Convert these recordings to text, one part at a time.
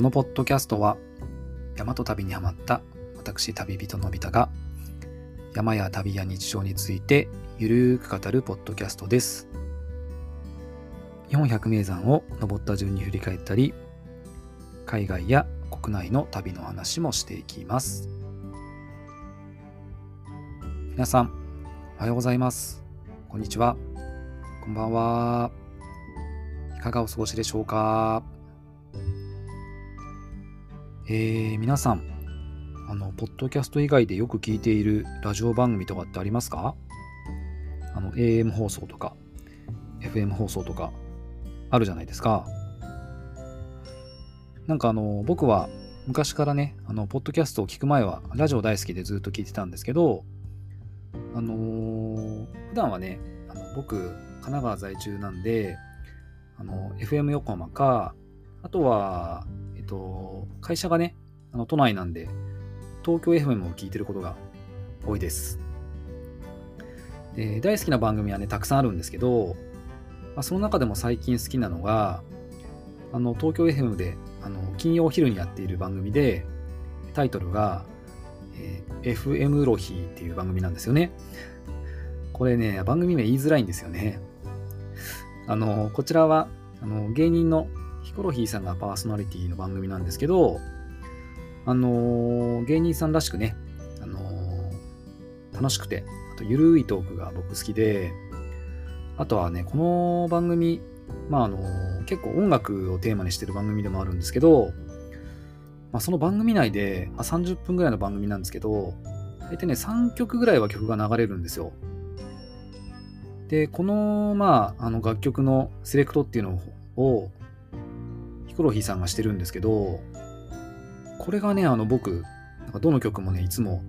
このポッドキャストは大和旅にハマった私旅人のび太が山や旅や日常についてゆるーく語るポッドキャストです。日本百名山を登った順に振り返ったり海外や国内の旅の話もしていきます。皆さんおはようございます。こんにちは。こんばんは。いかがお過ごしでしょうか？えー、皆さん、あの、ポッドキャスト以外でよく聞いているラジオ番組とかってありますか？あの、AM 放送とか、FM 放送とか、あるじゃないですか。なんかあの、僕は昔からね、あの、ポッドキャストを聞く前は、ラジオ大好きでずっと聞いてたんですけど、あのー、普段はね、あの僕、神奈川在住なんで、あの、FM 横浜か、あとは、と、会社がね、あの都内なんで、東京 FM を聞いてることが多いです。で大好きな番組はね、たくさんあるんですけど、まあ、その中でも最近好きなのが、あの東京 FM であの金曜昼にやっている番組で、タイトルが、えー、FM ロヒーっていう番組なんですよね。これね、番組名言いづらいんですよね。あの、こちらは、あの芸人のヒコロヒーさんがパーソナリティの番組なんですけど、あのー、芸人さんらしくね、あのー、楽しくて、あとゆるいトークが僕好きで、あとはね、この番組、まああのー、結構音楽をテーマにしてる番組でもあるんですけど、まあ、その番組内で、まあ、30分ぐらいの番組なんですけど、大体ね、3曲ぐらいは曲が流れるんですよ。で、この、まあ、あの楽曲のセレクトっていうのを、ヒコロヒーさんがしてるんですけど、これがね、あの僕、なんかどの曲もね、いつも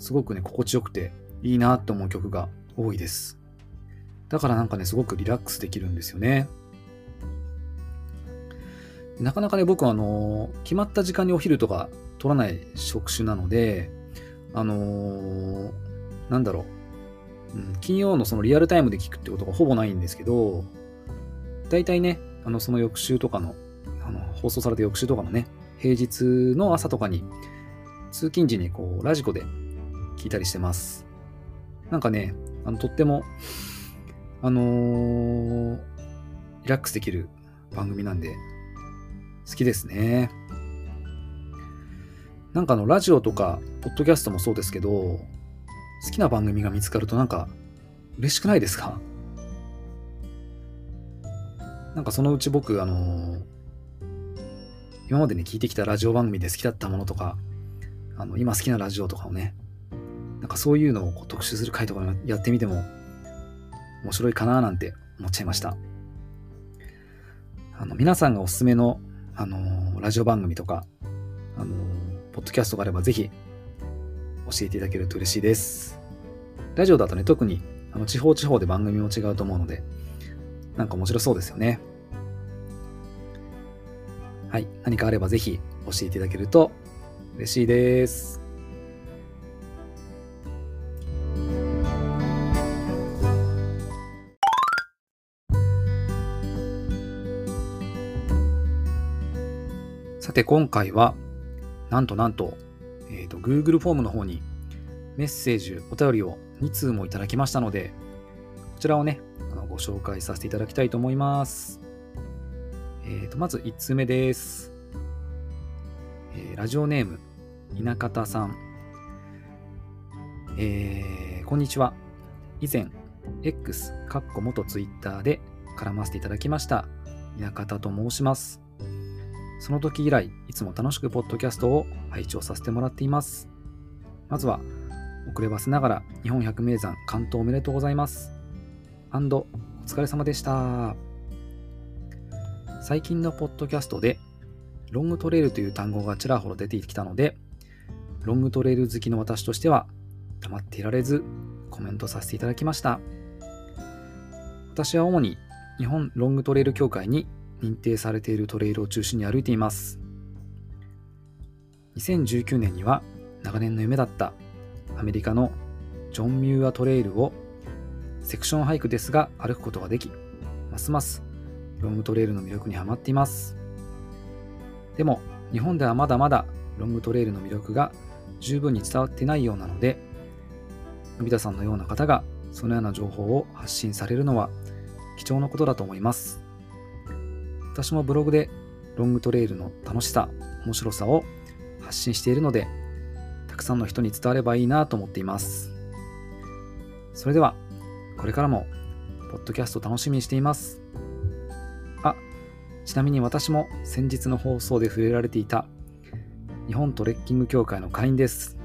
すごくね、心地よくていいなって思う曲が多いです。だからなんかね、すごくリラックスできるんですよね。なかなかね、僕はあの、決まった時間にお昼とか取らない職種なので、あのー、なんだろう、うん、金曜のそのリアルタイムで聞くってことがほぼないんですけど、大体ね、あの、その翌週とかの放送された翌週とかのね、平日の朝とかに、通勤時にこう、ラジコで聞いたりしてます。なんかね、あの、とっても、あのー、リラックスできる番組なんで、好きですね。なんかあの、ラジオとか、ポッドキャストもそうですけど、好きな番組が見つかるとなんか、嬉しくないですか？なんかそのうち僕、あのー、今までね、聞いてきたラジオ番組で好きだったものとか、あの、今好きなラジオとかをね、なんかそういうのをこう特集する回とかやってみても面白いかななんて思っちゃいました。あの、皆さんがおすすめの、あのー、ラジオ番組とか、あのー、ポッドキャストがあればぜひ教えていただけると嬉しいです。ラジオだとね、特にあの地方地方で番組も違うと思うので、なんか面白そうですよね。はい、何かあればぜひ教えていただけると嬉しいです。さて今回はなんとなんと,、えーと、Google フォームの方にメッセージ、お便りを2通もいただきましたのでこちらをねあのご紹介させていただきたいと思います。えー、とまず1つ目です、えー、ラジオネーム、稲方さん。えー、こんにちは。以前、X、かっこ元 Twitter で絡ませていただきました。稲方と申します。その時以来、いつも楽しくポッドキャストを拝聴させてもらっています。まずは、遅ればせながら日本百名山関東おめでとうございます。アンド、お疲れ様でした。最近のポッドキャストで、ロングトレイルという単語がちらほら出てきたので、ロングトレイル好きの私としては、黙っていられず、コメントさせていただきました。私は主に日本ロングトレイル協会に認定されているトレイルを中心に歩いています。2019年には長年の夢だったアメリカのジョン・ミューアトレイルをセクションハイクですが歩くことができ、ますますロングトレイルの魅力にはまっています。でも、日本ではまだまだロングトレイルの魅力が十分に伝わってないようなので、のび太さんのような方がそのような情報を発信されるのは貴重なことだと思います。私もブログでロングトレイルの楽しさ、面白さを発信しているので、たくさんの人に伝わればいいなと思っています。それでは、これからも、ポッドキャスト楽しみにしています。ちなみに私も先日の放送で触れられていた日本トレッキング協会の会員です。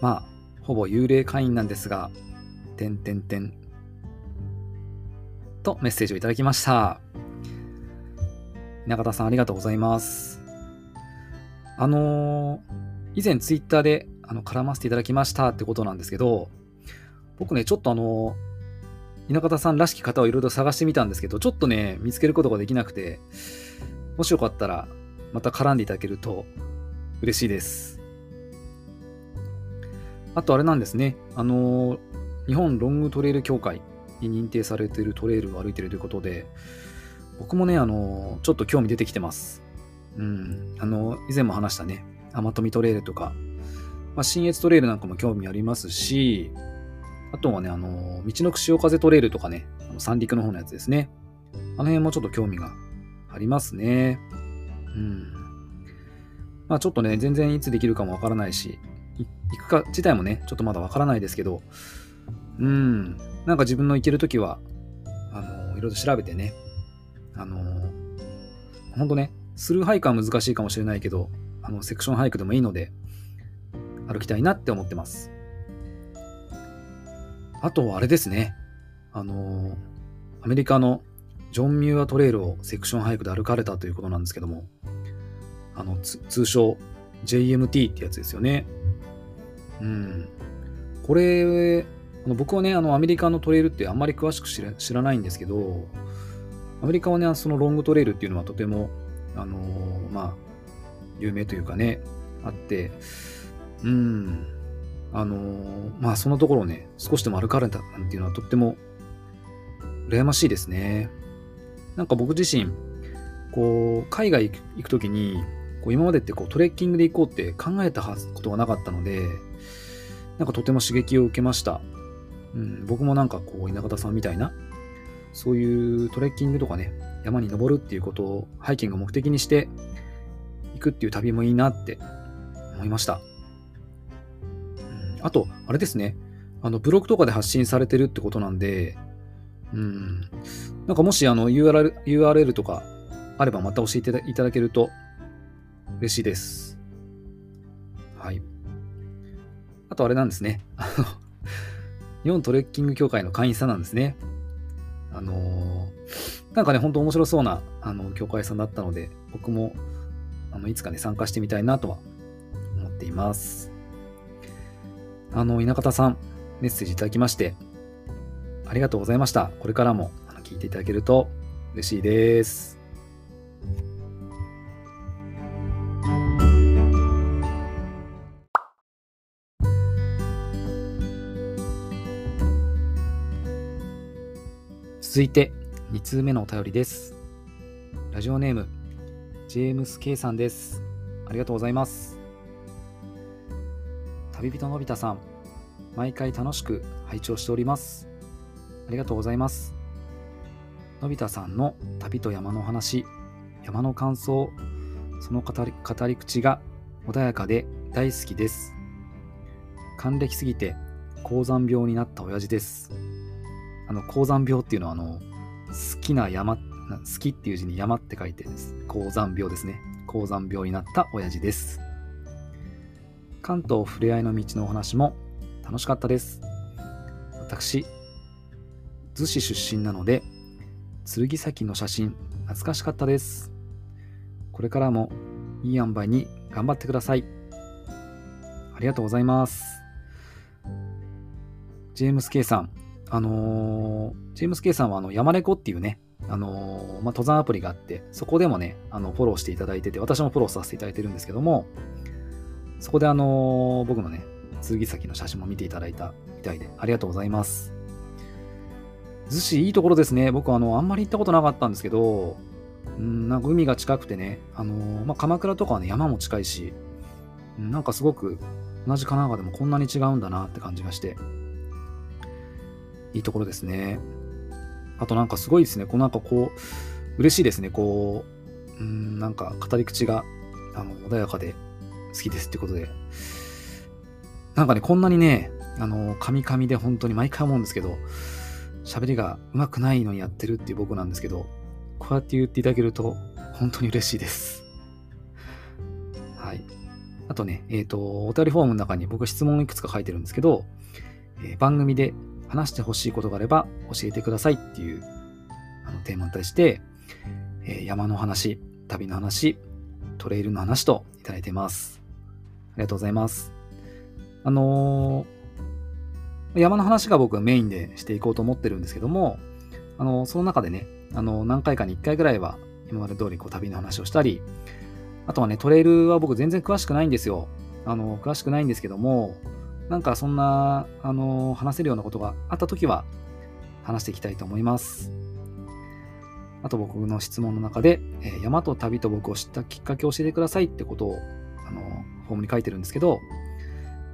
まあ、ほぼ幽霊会員なんですが、てんてんてん。とメッセージをいただきました。中田さんありがとうございます。あのー、以前ツイッターであの絡ませていただきましたってことなんですけど、僕ね、ちょっとあのー、稲方さんらしき方をいろいろ探してみたんですけど、ちょっとね、見つけることができなくて、もしよかったら、また絡んでいただけると嬉しいです。あとあれなんですね、あの、日本ロングトレイル協会に認定されているトレイルを歩いているということで、僕もね、あの、ちょっと興味出てきてます。うん。あの、以前も話したね、甘富トレイルとか、まあ、新越トレイルなんかも興味ありますし、あとはね、あの、道のく潮風トレイルとかね、三陸の方のやつですね。あの辺もちょっと興味がありますね。うん。まあちょっとね、全然いつできるかもわからないし、行くか自体もね、ちょっとまだわからないですけど、うん。なんか自分の行けるときは、あの、いろいろ調べてね、あの、ほんとね、スルーハイクは難しいかもしれないけど、あの、セクションハイクでもいいので、歩きたいなって思ってます。あと、あれですね。あの、アメリカのジョン・ミューアトレイルをセクションハイクで歩かれたということなんですけども、あの、通称 JMT ってやつですよね。うん。これ、あの僕はね、あの、アメリカのトレイルってあんまり詳しく知らないんですけど、アメリカはね、そのロングトレイルっていうのはとても、あの、まあ、有名というかね、あって、うん、あのー、まあ、そのところをね、少しでも歩かれたなんていうのはとっても羨ましいですね。なんか僕自身、こう、海外行くときに、こう今までってこうトレッキングで行こうって考えたことがなかったので、なんかとても刺激を受けました。うん、僕もなんかこう、稲方さんみたいな、そういうトレッキングとかね、山に登るっていうことをハイキング目的にして行くっていう旅もいいなって思いました。あと、あれですね、あのブログとかで発信されてるってことなんで、うん、なんかもしあの URL, URL とかあればまた教えていただけると嬉しいです。はい。あとあれなんですね。日本トレッキング協会の会員さんなんですね。あのー、なんかね、ほんと面白そうな、あの、教会さんだったので、僕も、あの、いつかね、参加してみたいなとは思っています。あの、稲方さん、メッセージいただきまして、ありがとうございました。これからもあの聞いていただけると嬉しいです。続いて、2通目のお便りです。ラジオネーム、ジェームス・ケイさんです。ありがとうございます。旅人のび太さん、毎回楽しく拝聴しております。ありがとうございます。のび太さんの旅と山の話、山の感想、その語り語り口が穏やかで大好きです。還暦すぎて高山病になった親父です。あの、高山病っていうのは、あの、好きな山、好きっていう字に山って書いてです。高山病ですね。高山病になった親父です。関東ふれあいの道のお話も楽しかったです。私、逗子出身なので、剣崎の写真、懐かしかったです。これからもいい塩梅に頑張ってください。ありがとうございます。ジェームス・ケイさん、あのー、ジェームス・ケイさんはあの山猫っていうね、あのー、まあ、登山アプリがあって、そこでもね、あのフォローしていただいてて、私もフォローさせていただいてるんですけども、そこであのー、僕のね、剣先の写真も見ていただいたみたいで、ありがとうございます。逗子いいところですね。僕あの、あんまり行ったことなかったんですけど、うん、なんか海が近くてね、あのー、まあ、鎌倉とかはね、山も近いし、うん、なんかすごく同じ神奈川でもこんなに違うんだなって感じがして、いいところですね。あとなんかすごいですね、こうなんかこう、嬉しいですね、こう、うん、なんか語り口があの穏やかで好きですってことで、なんかね、こんなにね、あの、カミカミで本当に毎回思うんですけど、喋りが上手くないのにやってるっていう僕なんですけど、こうやって言っていただけると本当に嬉しいです。はい。あとね、えっ、ー、と、お便りフォームの中に僕質問いくつか書いてるんですけど、えー、番組で話してほしいことがあれば教えてくださいっていうあのテーマに対して、えー、山の話、旅の話、トレイルの話といただいてます。ありがとうございます。あのー、山の話が僕メインでしていこうと思ってるんですけども、あのー、その中でね、あのー、何回かに1回ぐらいは今まで通りこう旅の話をしたり、あとはね、トレイルは僕全然詳しくないんですよ。あの、詳しくないんですけども、なんかそんな、あの、話せるようなことがあったときは、話していきたいと思います。あと僕の質問の中で、えー、山と旅と僕を知ったきっかけを教えてくださいってことを、フォームに書いてるんですけど、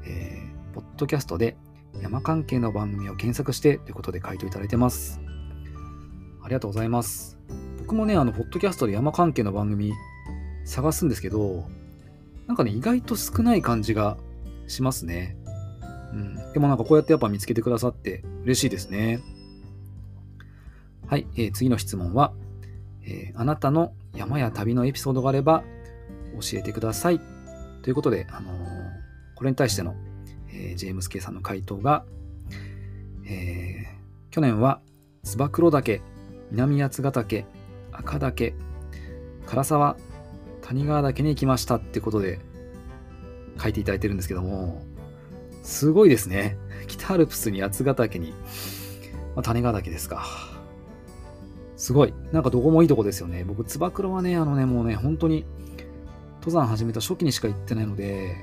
えー、ポッドキャストで山関係の番組を検索してということで回答いただいてます。ありがとうございます。僕もね、あの、ポッドキャストで山関係の番組探すんですけど、なんかね、意外と少ない感じがしますね。うん。でもなんかこうやってやっぱ見つけてくださって嬉しいですね。はい、えー、次の質問は、えー、あなたの山や旅のエピソードがあれば教えてください。ということで、あのー、これに対しての、えー、ジェームス・ケイさんの回答が、え去年は燕岳、南八ヶ岳、赤岳、唐沢、谷川岳に行きましたってことで書いていただいてるんですけども、すごいですね。北アルプスに八ヶ岳に、まあ、谷川岳ですか。すごい。なんかどこもいいとこですよね。僕、つば九郎はね、あのね、もうね、本当に、登山始めた初期にしか行ってないので、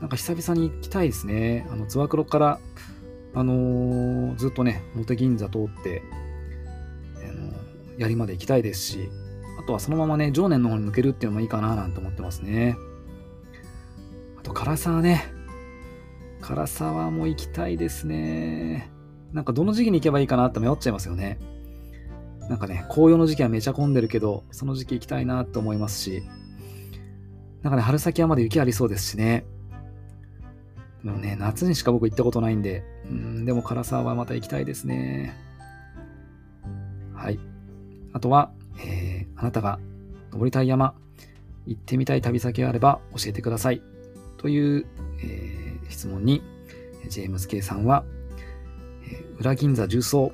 なんか久々に行きたいですね。あの、つば九郎から、あのー、ずっとね、茂木銀座通って、あのー、槍まで行きたいですし、あとはそのままね、常年の方に抜けるっていうのもいいかななんて思ってますね。あと、唐沢ね。唐沢も行きたいですね。なんかどの時期に行けばいいかなって迷っちゃいますよね。なんかね、紅葉の時期はめちゃ混んでるけど、その時期行きたいなって思いますし、なんかね、春先はまだ雪ありそうですしね。でもね、夏にしか僕行ったことないんで、うん、でも唐沢はまた行きたいですね。はい。あとは、えー、あなたが登りたい山、行ってみたい旅先があれば教えてください。という、えー、質問に、ジェームズ・ケイさんは、えー、裏銀座重曹、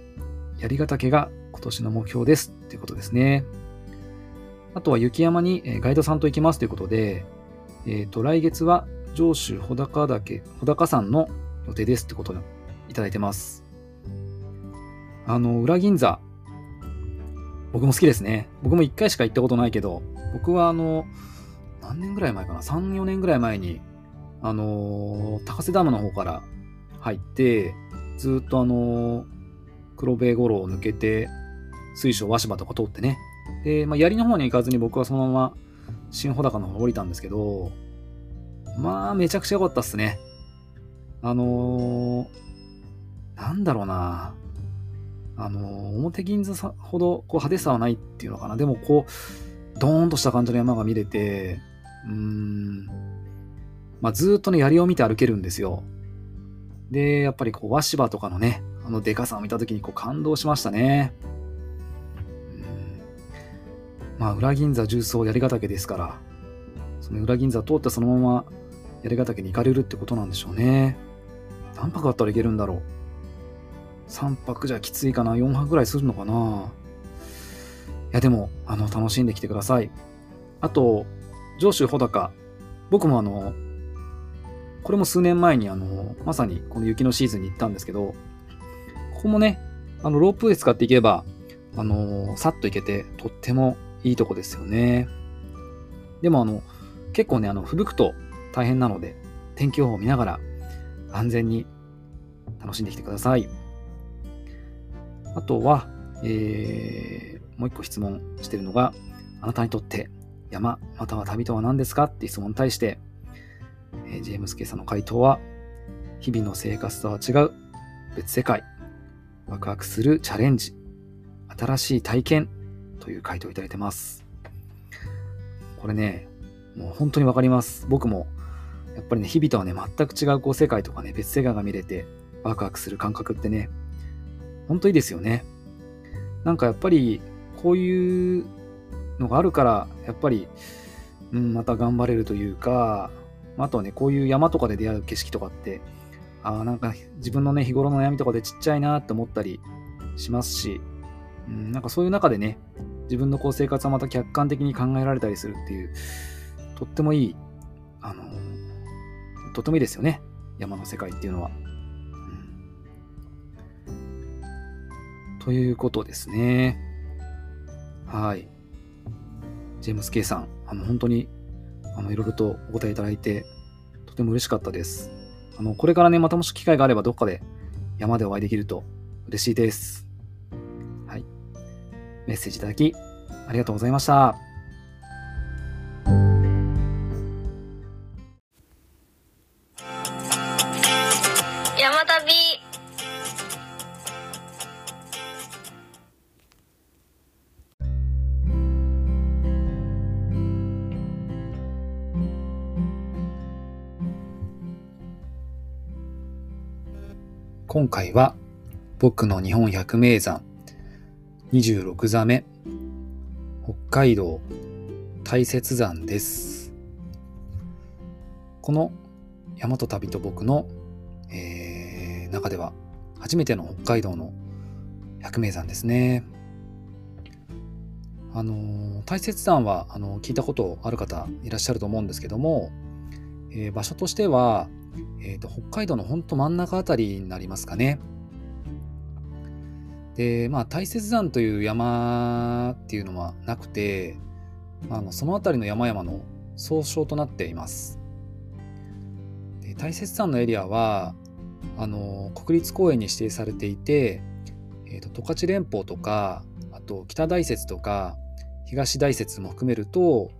槍ヶ岳が今年の目標ですということですね。あとは雪山にガイドさんと行きますということで、えっ、ー、と、来月は上州穂高岳、穂高山の予定ですってことをいただいてます。あの、裏銀座、僕も好きですね。僕も1回しか行ったことないけど、僕はあの、何年ぐらい前かな ?3、4年ぐらい前に、あの高瀬ダムの方から入って、ずっとあの黒部五郎を抜けて、水晶和芝とか通ってね。で、まあ、槍の方に行かずに僕はそのまま新穂高の方降りたんですけど、まあ、めちゃくちゃ良かったっすね。あのー、なんだろうな。あのー、表銀座ほどこう派手さはないっていうのかな。でもこう、ドーンとした感じの山が見れて、うーん、まあ、ずっとね、槍を見て歩けるんですよ。で、やっぱりこう、和芝とかのね、あのデカさを見た時にこう感動しましたね。まあ、裏銀座重曹槍ヶ岳ですから、その裏銀座通ってそのまま槍ヶ岳に行かれるってことなんでしょうね。何泊あったらいけるんだろう。3泊じゃきついかな ?4 泊ぐらいするのかないや、でも、あの、楽しんできてください。あと、上州穂高。僕もあの、これも数年前にあの、まさにこの雪のシーズンに行ったんですけど、ここもね、あの、ロープウェイ使っていけば、あの、さっと行けて、とってもいいとこですよね。でもあの、結構ね、あの、吹雪くと大変なので、天気予報を見ながら安全に楽しんできてください。あとは、えー、もう一個質問してるのが、あなたにとって山または旅とは何ですか？って質問に対して、えー、ジェームス・ケイさんの回答は、日々の生活とは違う別世界、ワクワクするチャレンジ、新しい体験という回答をいただいてます。これね、もう本当にわかります。僕も、やっぱりね、日々とはね、全く違うこう世界とかね、別世界が見れて、ワクワクする感覚ってね、本当いいですよね。なんかやっぱり、こういうのがあるから、やっぱり、うん、また頑張れるというか、あとはね、こういう山とかで出会う景色とかって、ああ、なんか自分のね、日頃の悩みとかでちっちゃいなって思ったりしますし、うん、なんかそういう中でね、自分のこう生活はまた客観的に考えられたりするっていう、とってもいい、あのとってもいいですよね。山の世界っていうのは。うん、ということですね。はい。ジェームス・ケイさん、あの、本当に、あの、いろいろとお答えいただいて、とても嬉しかったです。あの、これからね、またもし機会があればどっかで山でお会いできると嬉しいです。はい。メッセージいただき、ありがとうございました。山旅今回は僕の日本百名山26座目北海道大雪山です。この大和旅と僕の、えー、中では初めての北海道の百名山ですね。あの大雪山はあの聞いたことある方いらっしゃると思うんですけども、えー、場所としてはえーと、北海道のほんと真ん中あたりになりますかね。で、まあ、大雪山という山っていうのはなくて、あのその辺りの山々の総称となっています。で大雪山のエリアはあの国立公園に指定されていて、えーと、十勝連峰とかあと北大雪とか東大雪も含めると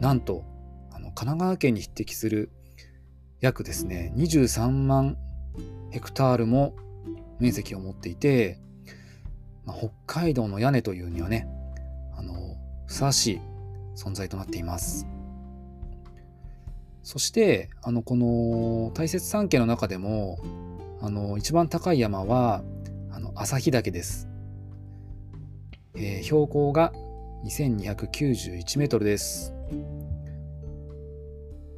なんとあの神奈川県に匹敵する約ですね、23万ヘクタールも面積を持っていて、まあ、北海道の屋根というにはね、あの、ふさわしい存在となっています。そして、あの、この大雪山系の中でも、あの、一番高い山は、あの、旭岳です。えー、標高が2291メートルです。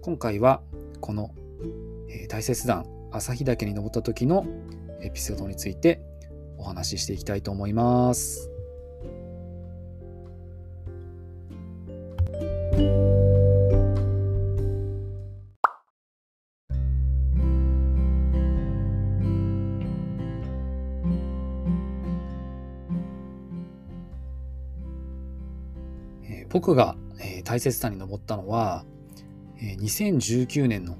今回は、このえー、大雪山旭岳に登った時のエピソードについてお話ししていきたいと思います。僕が、えー、大雪山に登ったのは、えー、2019年の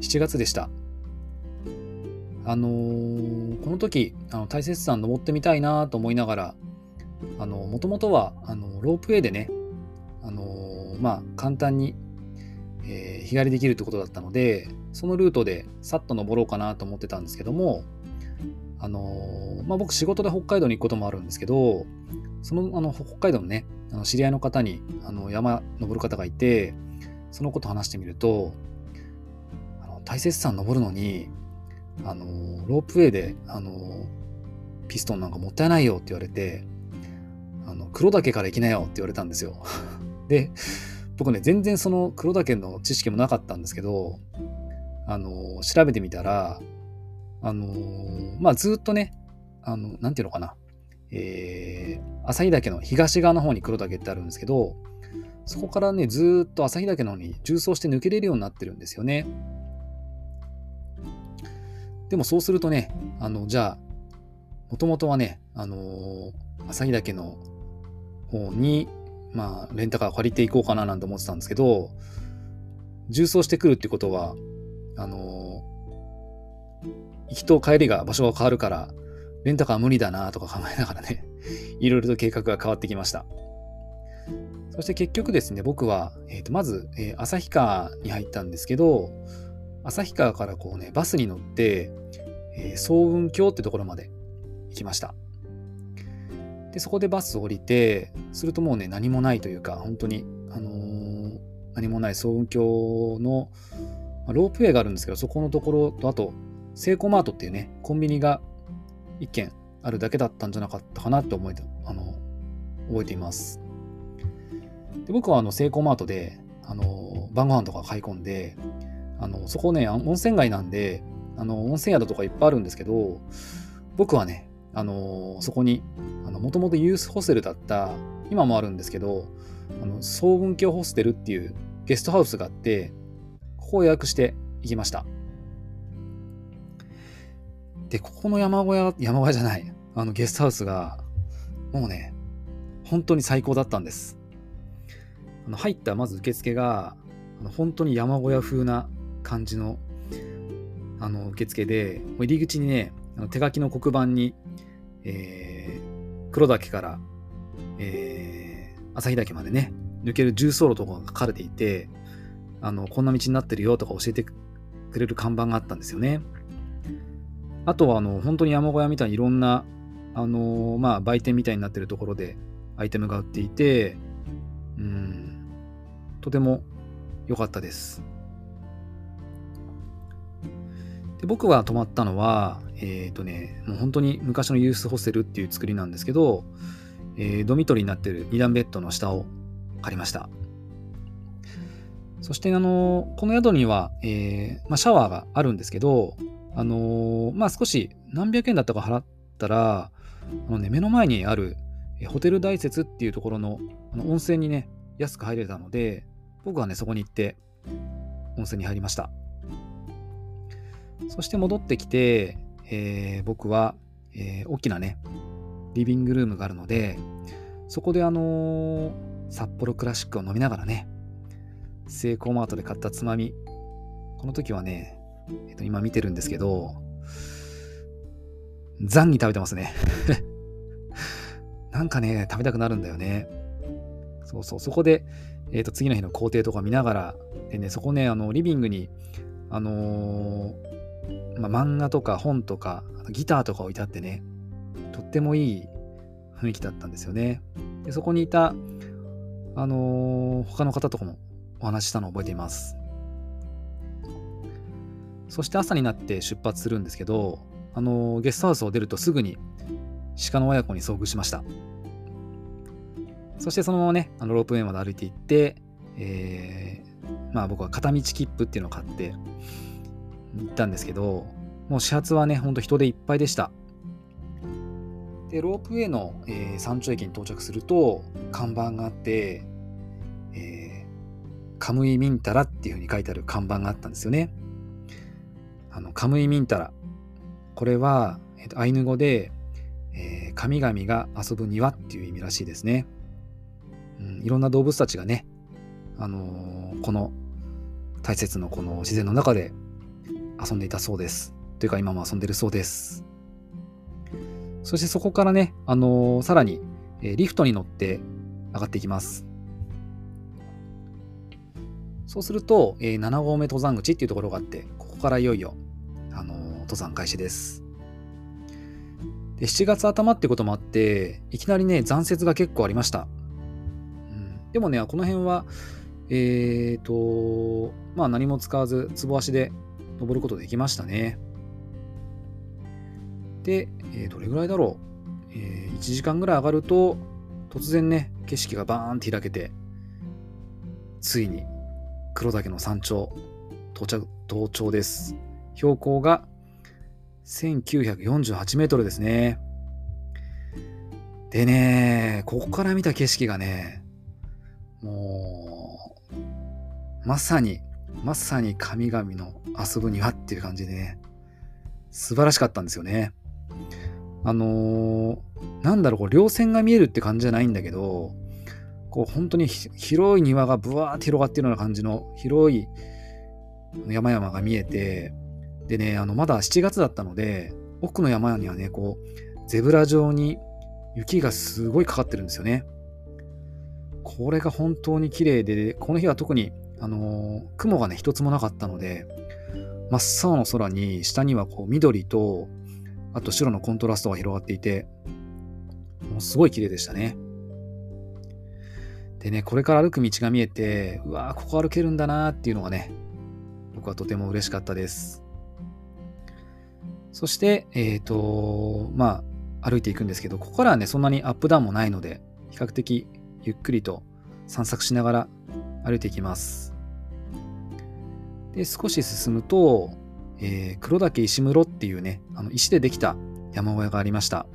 7月でした。あのー、この時、あの大雪山登ってみたいなと思いながら、もともとは、あの、ロープウェイでね、あのー、まあ、簡単に、えー、日帰りできるってことだったので、そのルートでさっと登ろうかなと思ってたんですけども、あの、まあ、僕仕事で北海道に行くこともあるんですけど、その、あの、北海道のね、あの知り合いの方に、あの、山登る方がいて、そのこと話してみると、大雪山登るのに、あの、ロープウェイで、あの、ピストンなんかもったいないよって言われて、あの、黒岳から行きなよって言われたんですよ。で、僕ね、全然その黒岳の知識もなかったんですけど、あの、調べてみたら、あの、まあ、ずっとね、あの、なんていうのかな、えー、旭岳の東側の方に黒岳ってあるんですけど、そこからね、ずっと旭岳の方に重走して抜けれるようになってるんですよね。でもそうするとね、あの、じゃあ、もともとはね、あのー、旭岳の方に、まあ、レンタカー借りていこうかななんて思ってたんですけど、重装してくるってことは、あのー、行きと帰りが場所が変わるから、レンタカー無理だなとか考えながらね、いろいろと計画が変わってきました。そして結局ですね、僕は、えー、とまず、えー、旭川に入ったんですけど、旭川からこうね、バスに乗って、えー、総雲峡ってところまで行きました。で、そこでバス降りて、するともうね、何もないというか、本当に、あのー、何もない総雲峡の、まあ、ロープウェイがあるんですけど、そこのところと、あと、セイコーマートっていうね、コンビニが一軒あるだけだったんじゃなかったかなって思えて、あの、覚えています。で僕はあの、セイコーマートで、あの、晩ご飯とか買い込んで、あの、そこね、温泉街なんで、あの、温泉宿とかいっぱいあるんですけど、僕はね、あの、そこに、あの、もともとユースホステルだった、今もあるんですけど、あの、総文教ホステルっていうゲストハウスがあって、ここを予約して行きました。で、ここの山小屋、山小屋じゃない、あのゲストハウスが、もうね、本当に最高だったんです。あの入ったまず受付が、あの本当に山小屋風な感じのあの受付で、入り口にね、あの手書きの黒板に、えー、黒岳から、えー、朝日岳までね、抜ける重走路とかが書かれていて、あの、こんな道になってるよとか教えてくれる看板があったんですよね。あとは、あの、本当に山小屋みたいにいろんな、あのまあ、売店みたいになってるところでアイテムが売っていて、うん、とても良かったです。で僕が泊まったのは、えっ、ー、とね、もう本当に昔のユースホステルっていう作りなんですけど、えー、ドミトリーになってる2段ベッドの下を借りました。そして、あの、この宿には、えー、まあ、シャワーがあるんですけど、あのまあ、少し何百円だったか払ったら、あのね、目の前にあるホテル大雪っていうところのあの温泉にね、安く入れたので、僕はね、そこに行って温泉に入りました。そして戻ってきて、えー、僕は、えー、大きなね、リビングルームがあるので、そこであのー、札幌クラシックを飲みながらね、セイコーマートで買ったつまみ、この時はね、えっと、今見てるんですけど、残に食べてますね なんかね、食べたくなるんだよね。そうそう、そこで、えっ、と、次の日の工程とか見ながら、でね、そこね、あの、リビングに、あのー、まあ、漫画とか本とか、ギターとか置いてあってね、とってもいい雰囲気だったんですよね。でそこにいた、あのー、他の方とかもお話したのを覚えています。そして朝になって出発するんですけど、あのー、ゲストハウスを出るとすぐに鹿の親子に遭遇しました。そしてそのままね、あのロープウェイまで歩いていって、えー、まあ僕は片道切符っていうのを買って行ったんですけど、もう始発はね、ほんと人でいっぱいでした。で、ロープウェイの、えー、山頂駅に到着すると、看板があって、えー、カムイミンタラっていうふうに書いてある看板があったんですよね。あの、カムイミンタラ。これは、えーと、アイヌ語で、えー、神々が遊ぶ庭っていう意味らしいですね。うん、いろんな動物たちがね、あのー、この大切のこの自然の中で遊んでいたそうです。というか今も遊んでるそうです。そしてそこからね、あのー、さらに、えー、リフトに乗って上がっていきます。そうすると、えー、7合目登山口っていうところがあって、ここからいよいよ、あのー、登山開始です。で7月頭ってこともあって、いきなりね、残雪が結構ありました。うん、でもね、この辺は、えっ、ー、と、まあ何も使わず、つぼ足で登ることできましたね。で、えー、どれぐらいだろう、えー、1時間ぐらい上がると、突然ね、景色がバーンって開けて、ついに黒岳の山頂、到着、登頂です。標高が1948メートルですね。でね、ここから見た景色がね、もう、まさに、まさに神々の遊ぶ庭っていう感じでね、素晴らしかったんですよね。あのー、なんだろう、こう、稜線が見えるって感じじゃないんだけど、こう、本当に広い庭がブワーって広がってるような感じの広い山々が見えて、でね、あの、まだ7月だったので、奥の山にはね、こう、ゼブラ状に雪がすごいかかってるんですよね。これが本当に綺麗で、この日は特に、あの、雲がね、一つもなかったので、真っ青の空に、下にはこう緑と、あと白のコントラストが広がっていて、もうすごい綺麗でしたね。でね、これから歩く道が見えて、うわーここ歩けるんだなーっていうのがね、僕はとても嬉しかったです。そして、えっ、ー、と、まあ、歩いていくんですけど、ここからはね、そんなにアップダウンもないので、比較的ゆっくりと散策しながら歩いていきます。で、少し進むと、えー、黒岳石室っていうね、あの石でできた山小屋がありました。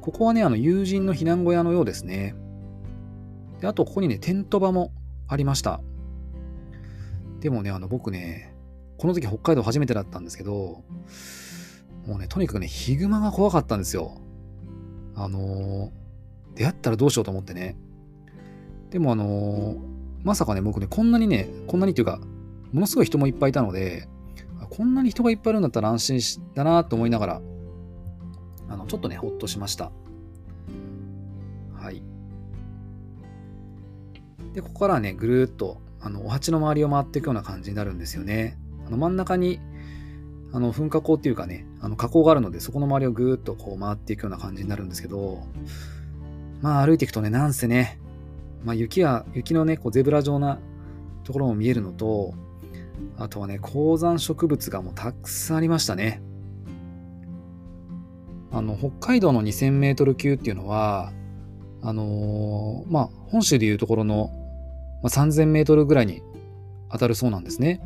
ここはね、あの友人の避難小屋のようですね。で、あとここにね、テント場もありました。でもね、あの僕ね、この時北海道初めてだったんですけど、もうね、とにかくね、ヒグマが怖かったんですよ。あのー、出会ったらどうしようと思ってね。でもあのー、まさかね、僕ね、こんなにね、こんなにっていうか、ものすごい人もいっぱいいたので、こんなに人がいっぱいいるんだったら安心だなと思いながら、あの、ちょっとね、ほっとしました。はい。で、ここからはね、ぐるっと、あの、お鉢の周りを回っていくような感じになるんですよね。あの、真ん中に、あの、噴火口っていうかね、あの、火口があるので、そこの周りをぐーっとこう回っていくような感じになるんですけど、まあ、歩いていくとね、なんせね、まあ、雪や、雪のね、こう、ゼブラ状なところも見えるのと、あとはね、高山植物がもうたくさんありましたね。あの、北海道の2000メートル級っていうのは、あのー、まあ、本州でいうところの、まあ、3000メートルぐらいに当たるそうなんですね。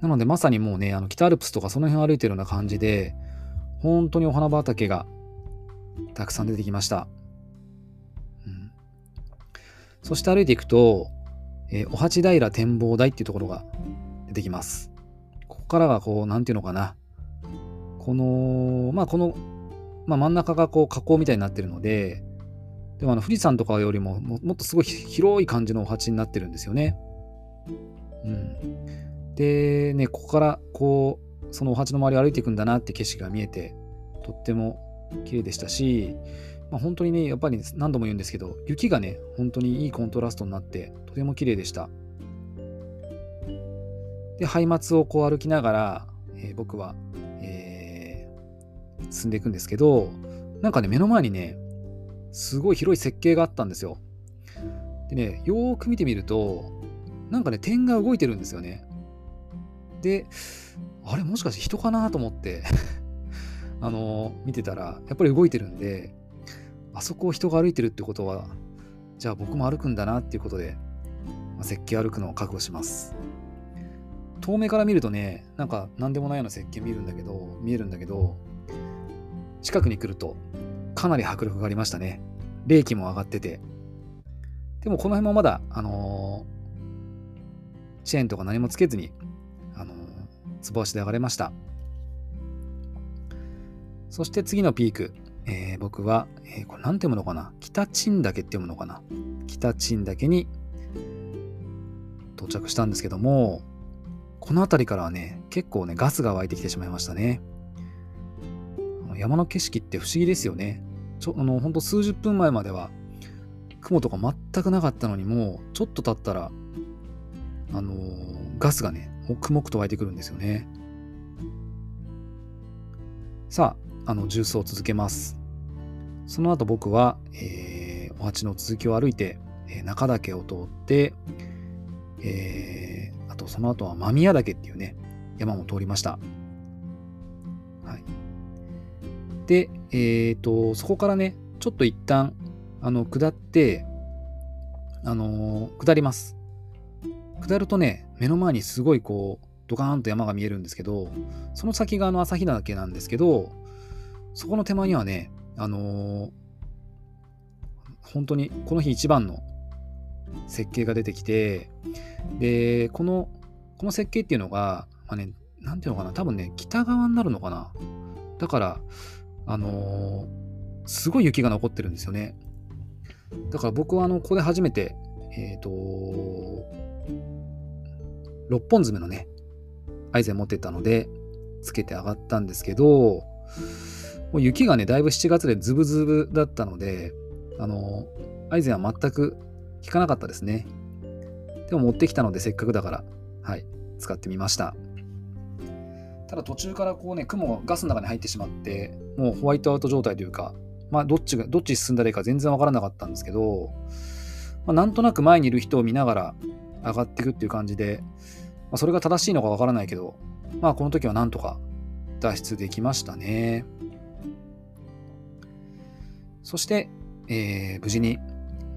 なので、まさにもうね、あの、北アルプスとかその辺歩いてるような感じで、本当にお花畑がたくさん出てきました。そして歩いていくと、えー、お鉢平展望台っていうところが出てきます。ここからがこう、なんていうのかな。この、まあこの、まあ真ん中がこう河口みたいになってるので、でもあの富士山とかよりももっとすごい広い感じのお鉢になってるんですよね。うん。で、ね、ここからこう、そのお鉢の周りを歩いていくんだなって景色が見えて、とっても綺麗でしたし、まあ、本当にね、やっぱり何度も言うんですけど、雪がね、本当にいいコントラストになって、とても綺麗でした。で、ハイマツをこう歩きながら、えー、僕は、えー、進んでいくんですけど、なんかね、目の前にね、すごい広い設計があったんですよ。でね、よーく見てみると、なんかね、点が動いてるんですよね。で、あれもしかして人かなと思って あのー、見てたら、やっぱり動いてるんで、あそこを人が歩いてるってことは、じゃあ僕も歩くんだなっていうことで、まあ、設計歩くのを覚悟します。遠目から見るとね、なんか何でもないような設計見るんだけど、見えるんだけど、近くに来るとかなり迫力がありましたね。冷気も上がってて。でもこの辺もまだ、あのー、チェーンとか何もつけずに、あのー、つぼ足で上がれました。そして次のピーク、えー、僕は、えー、これ何て読むのかな？北陳岳って読むのかな？北陳岳に到着したんですけども、この辺りからはね、結構ね、ガスが湧いてきてしまいましたね。山の景色って不思議ですよね。ちょあの、ほんと数十分前までは、雲とか全くなかったのにもう、ちょっと経ったら、あのー、ガスがね、黙々と湧いてくるんですよね。さあ、あの、重曹を続けます。その後僕は、えー、お鉢の続きを歩いて、えー、中岳を通って、えー、あとその後は間宮岳っていうね、山も通りました。はい。で、えっ、ー、と、そこからね、ちょっと一旦、あの、下って、あの、下ります。下るとね、目の前にすごいこう、ドカーンと山が見えるんですけど、その先があの朝日岳なんですけど、そこの手前にはね、あのー、本当にこの日一番の設計が出てきて、で、この、この設計っていうのが、まあね、なんていうのかな、多分ね、北側になるのかな。だから、あのー、すごい雪が残ってるんですよね。だから僕はあの、ここで初めて、えっ、ー、と、6本爪のね、アイゼン持ってたので、つけて上がったんですけど、もう雪がね、だいぶ7月でズブズブだったので、あの、アイゼンは全く効かなかったですね。でも持ってきたのでせっかくだから、はい、使ってみました。ただ途中からこうね、雲がガスの中に入ってしまって、もうホワイトアウト状態というか、まあどっちが、どっち進んだらいいか全然わからなかったんですけど、まあ、なんとなく前にいる人を見ながら上がっていくっていう感じで、まあ、それが正しいのかわからないけど、まあこの時はなんとか脱出できましたね。そして、えー、無事に、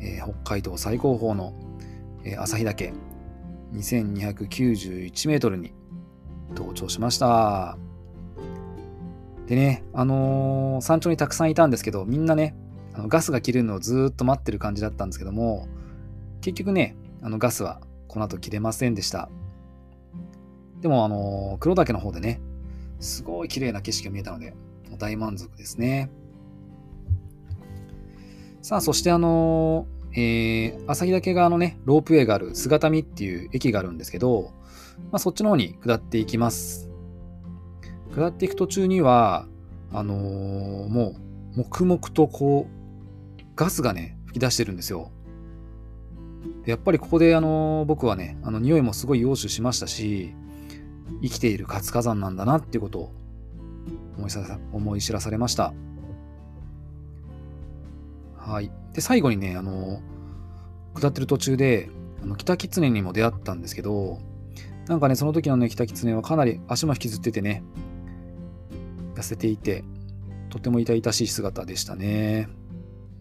えー、北海道最高峰の、えー、旭岳2291メートルに登頂しました。でね、あのー、山頂にたくさんいたんですけど、みんなね、あのガスが切れるのをずっと待ってる感じだったんですけども、結局ね、あのガスはこの後切れませんでした。でも、あのー、黒岳の方でね、すごい綺麗な景色が見えたので、大満足ですね。さあ、そしてあのー、えー、旭岳側のね、ロープウェイがある姿見っていう駅があるんですけど、まあ、そっちの方に下っていきます。下っていく途中には、あのー、もう、黙々とこう、ガスがね、吹き出してるんですよ。やっぱりここで、あのー、僕はね、あの、匂いもすごい揚取しましたし、生きている活火山なんだなっていうことを思い知らされました。はい。で、最後にね、あの、下ってる途中で、あの北狐にも出会ったんですけど、なんかね、その時のね、北狐はかなり足も引きずっててね、痩せていて、とても痛々しい姿でしたね。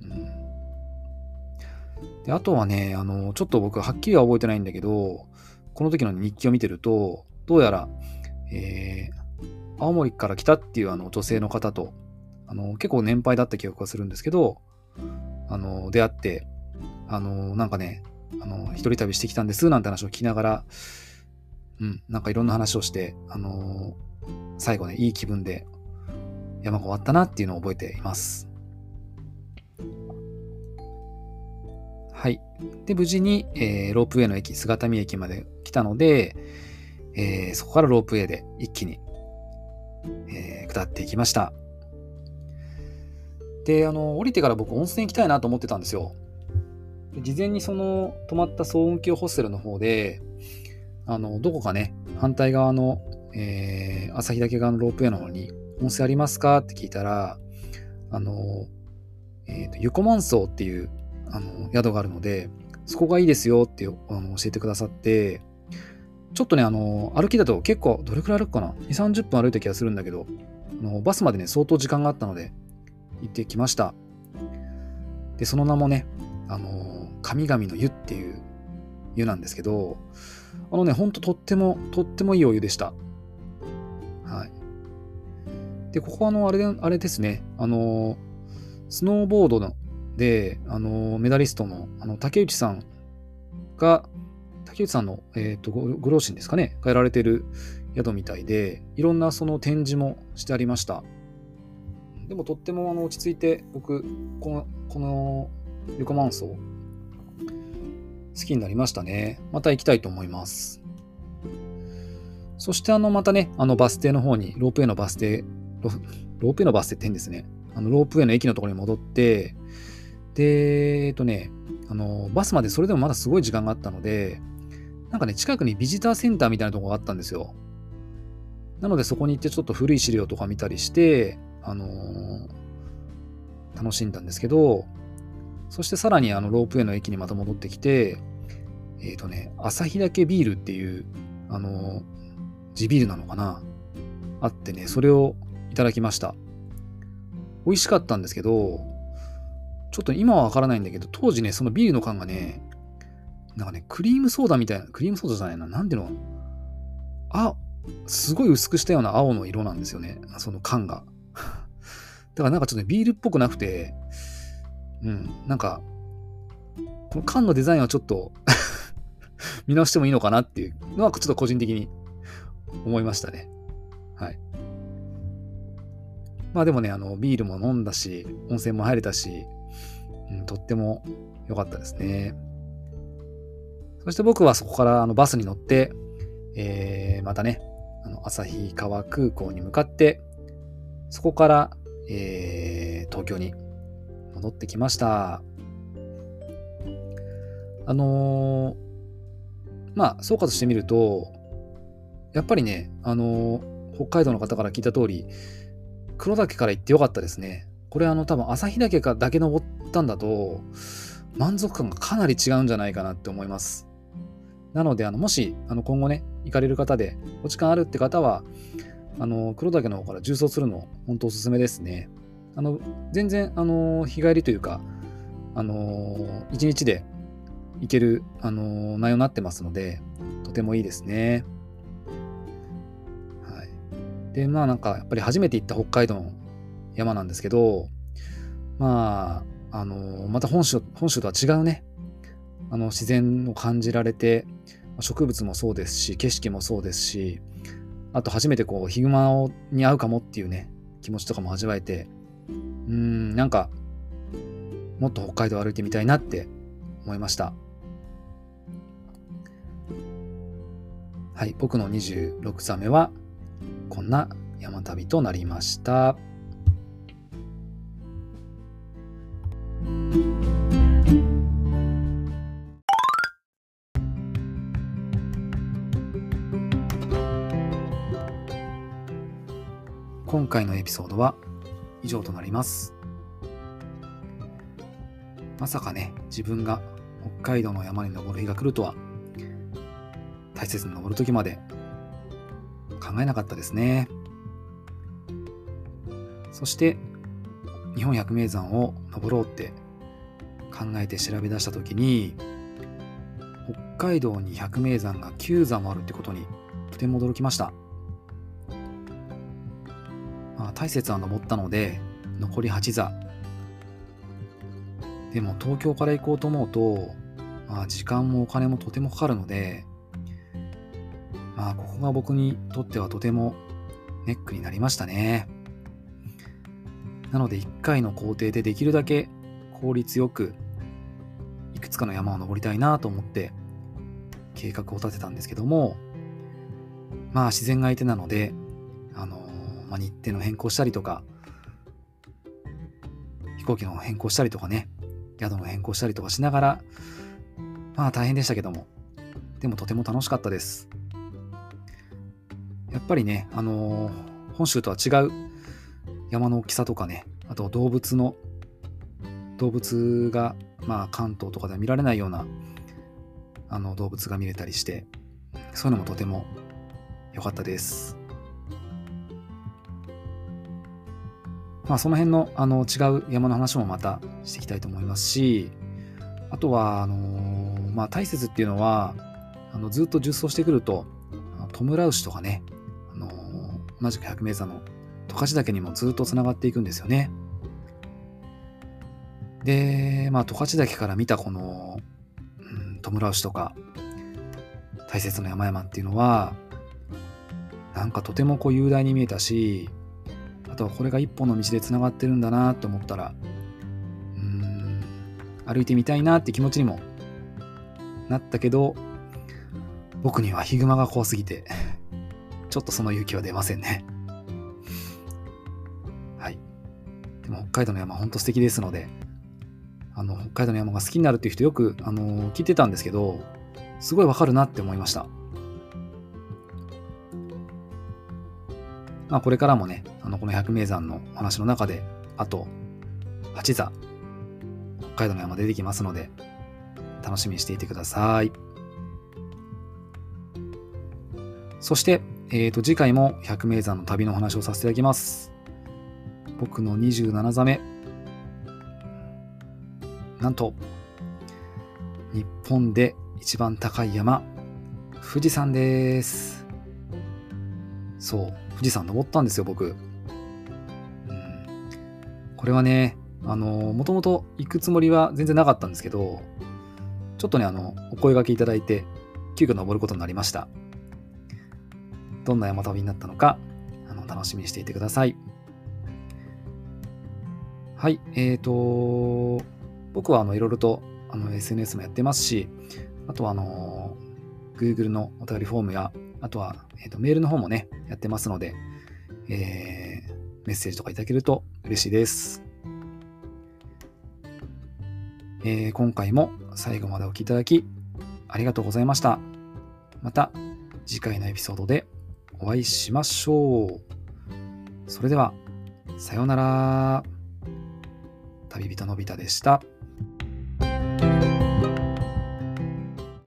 うん、であとはね、あの、ちょっと僕はっきりは覚えてないんだけど、この時の日記を見てると、どうやら、えー、青森から来たっていうあの女性の方と、あの結構年配だった記憶がするんですけど、あの出会って、あのなんかね、あの一人旅してきたんですなんて話を聞きながら、うん、なんかいろんな話をして、あの最後ね、いい気分で山が終わったなっていうのを覚えています。はい。で、無事に、えー、ロープウェイの駅、姿見駅まで来たので、えー、そこからロープウェイで一気に、え、下っていきました。で、あの、降りてから僕温泉行きたいなと思ってたんですよ。で事前にその泊まった騒音橋ホステルの方で、あの、どこかね、反対側の、えー、旭岳側のロープウェイの方に温泉ありますかって聞いたら、あの、えっ、ー、と、ユコマンソウっていうあの宿があるので、そこがいいですよってあの教えてくださって、ちょっとね、あの、歩きだと結構、どれくらい歩くかな ?2、30分歩いた気がするんだけど、あのバスまでね、相当時間があったので、行ってきました。で、その名もね、あの、神々の湯っていう湯なんですけど、あのね、ほんととっても、とってもいいお湯でした。はい。で、ここはあの、あれあれですね、あの、スノーボードので、あの、メダリストの、あの、竹内さんが、竹内さんの、えーと、ご両親ですかね、がやられてる宿みたいで、いろんなその展示もしてありました。でもとってもあの落ち着いて、僕、この、この横マンソ好きになりましたね。また行きたいと思います。そしてあの、またね、あのバス停の方に、ロープウェイのバス停、ロロープウェイのバス停って変ですね。あの、ロープウェイの駅のところに戻って、で、えっとね、あの、バスまでそれでもまだすごい時間があったので、なんかね、近くにビジターセンターみたいなとこがあったんですよ。なのでそこに行ってちょっと古い資料とか見たりして、あのー、楽しんだんですけど、そしてさらにあのロープウェイの駅にまた戻ってきて、えっ、ー、とね、旭岳ビールっていう、あのー、地ビールなのかな？あってね、それをいただきました。美味しかったんですけど、ちょっと今はわからないんだけど、当時ね、そのビールの缶がね、なんかね、クリームソーダみたいな、クリームソーダじゃないな、なんていうのあ、すごい薄くしたような青の色なんですよね、その缶が。だからなんかちょっと、ね、ビールっぽくなくて、うん、なんか、この缶のデザインはちょっと 見直してもいいのかなっていうのはちょっと個人的に思いましたね。はい。まあでもね、あの、ビールも飲んだし、温泉も入れたし、うん、とっても良かったですね。そして僕はそこからあのバスに乗って、えー、またね、あの旭川空港に向かって、そこから、えー、東京に戻ってきました。あのー、まあ、総括してみると、やっぱりね、あのー、北海道の方から聞いた通り、黒岳から行ってよかったですね。これあの多分旭岳かだけ登ったんだと満足感がかなり違うんじゃないかなって思います。なのであのもしあの今後ね行かれる方でお時間あるって方はあの黒岳の方から重走するの本当おすすめですね。あの全然あの日帰りというかあの1日で行けるあの内容になってますのでとてもいいですね。はい、でまあなんかやっぱり初めて行った北海道の山なんですけどまああのまた本州本州とは違うねあの自然を感じられて植物もそうですし景色もそうですしあと初めてこうヒグマに会うかもっていうね気持ちとかも味わえてうんなんかもっと北海道歩いてみたいなって思いましたはい僕の26座目はこんな山旅となりました。今回のエピソードは以上となります。まさかね、自分が北海道の山に登る日が来るとは、大切に登る時まで考えなかったですね。そして、日本百名山を登ろうって考えて調べ出した時に、北海道に百名山が9山もあるってことにとても驚きました。大雪は登ったので残り8座。でも東京から行こうと思うと、まあ、時間もお金もとてもかかるのでまあここが僕にとってはとてもネックになりましたね。なので1回の工程でできるだけ効率よくいくつかの山を登りたいなと思って計画を立てたんですけどもまあ自然が相手なのであのまあ、日程の変更したりとか、飛行機の変更したりとかね、宿の変更したりとかしながら、まあ大変でしたけども、でもとても楽しかったです。やっぱりね、あのー、本州とは違う山の大きさとかね、あと動物の、動物が、まあ関東とかでは見られないような、あの動物が見れたりして、そういうのもとても良かったです。まあ、その辺のあの違う山の話もまたしていきたいと思いますし、あとは、あのー、まあ、大雪っていうのは、あのずっと重走してくると、トムラウシとかね、あのー、同じく百名山の十勝岳にもずっとつながっていくんですよね。で、まあ、十勝岳から見たこの、うん、トムラウシとか、大雪の山々っていうのは、なんかとてもこう雄大に見えたし、とこれが一本の道でつながってるんだなと思ったらうん歩いてみたいなって気持ちにもなったけど僕にはヒグマが怖すぎてちょっとその勇気は出ませんね。はい。でも北海道の山ほんと素敵ですのであの北海道の山が好きになるっていう人よくあの聞いてたんですけどすごいわかるなって思いました。まあ、これからもね、あのこの百名山の話の中で、あと8座、北海道の山出てきますので、楽しみにしていてください。そして、えー、と次回も百名山の旅の話をさせていただきます。僕の27座目。なんと、日本で一番高い山、富士山です。そう、富士山登ったんですよ、僕。これはね、あの、もともと行くつもりは全然なかったんですけど、ちょっとね、あの、お声がけいただいて、急遽登ることになりました。どんな山旅になったのか、あの楽しみにしていてください。はい、えーと、僕はあのいろいろとあの SNS もやってますし、あとはあの、Google のお便りフォームや、あとは、えーと、メールの方もね、やってますので、えー、メッセージとかいただけると嬉しいです。えー、今回も最後までお聴きいただきありがとうございました。また次回のエピソードでお会いしましょう。それでは、さようなら。旅人のび太でした。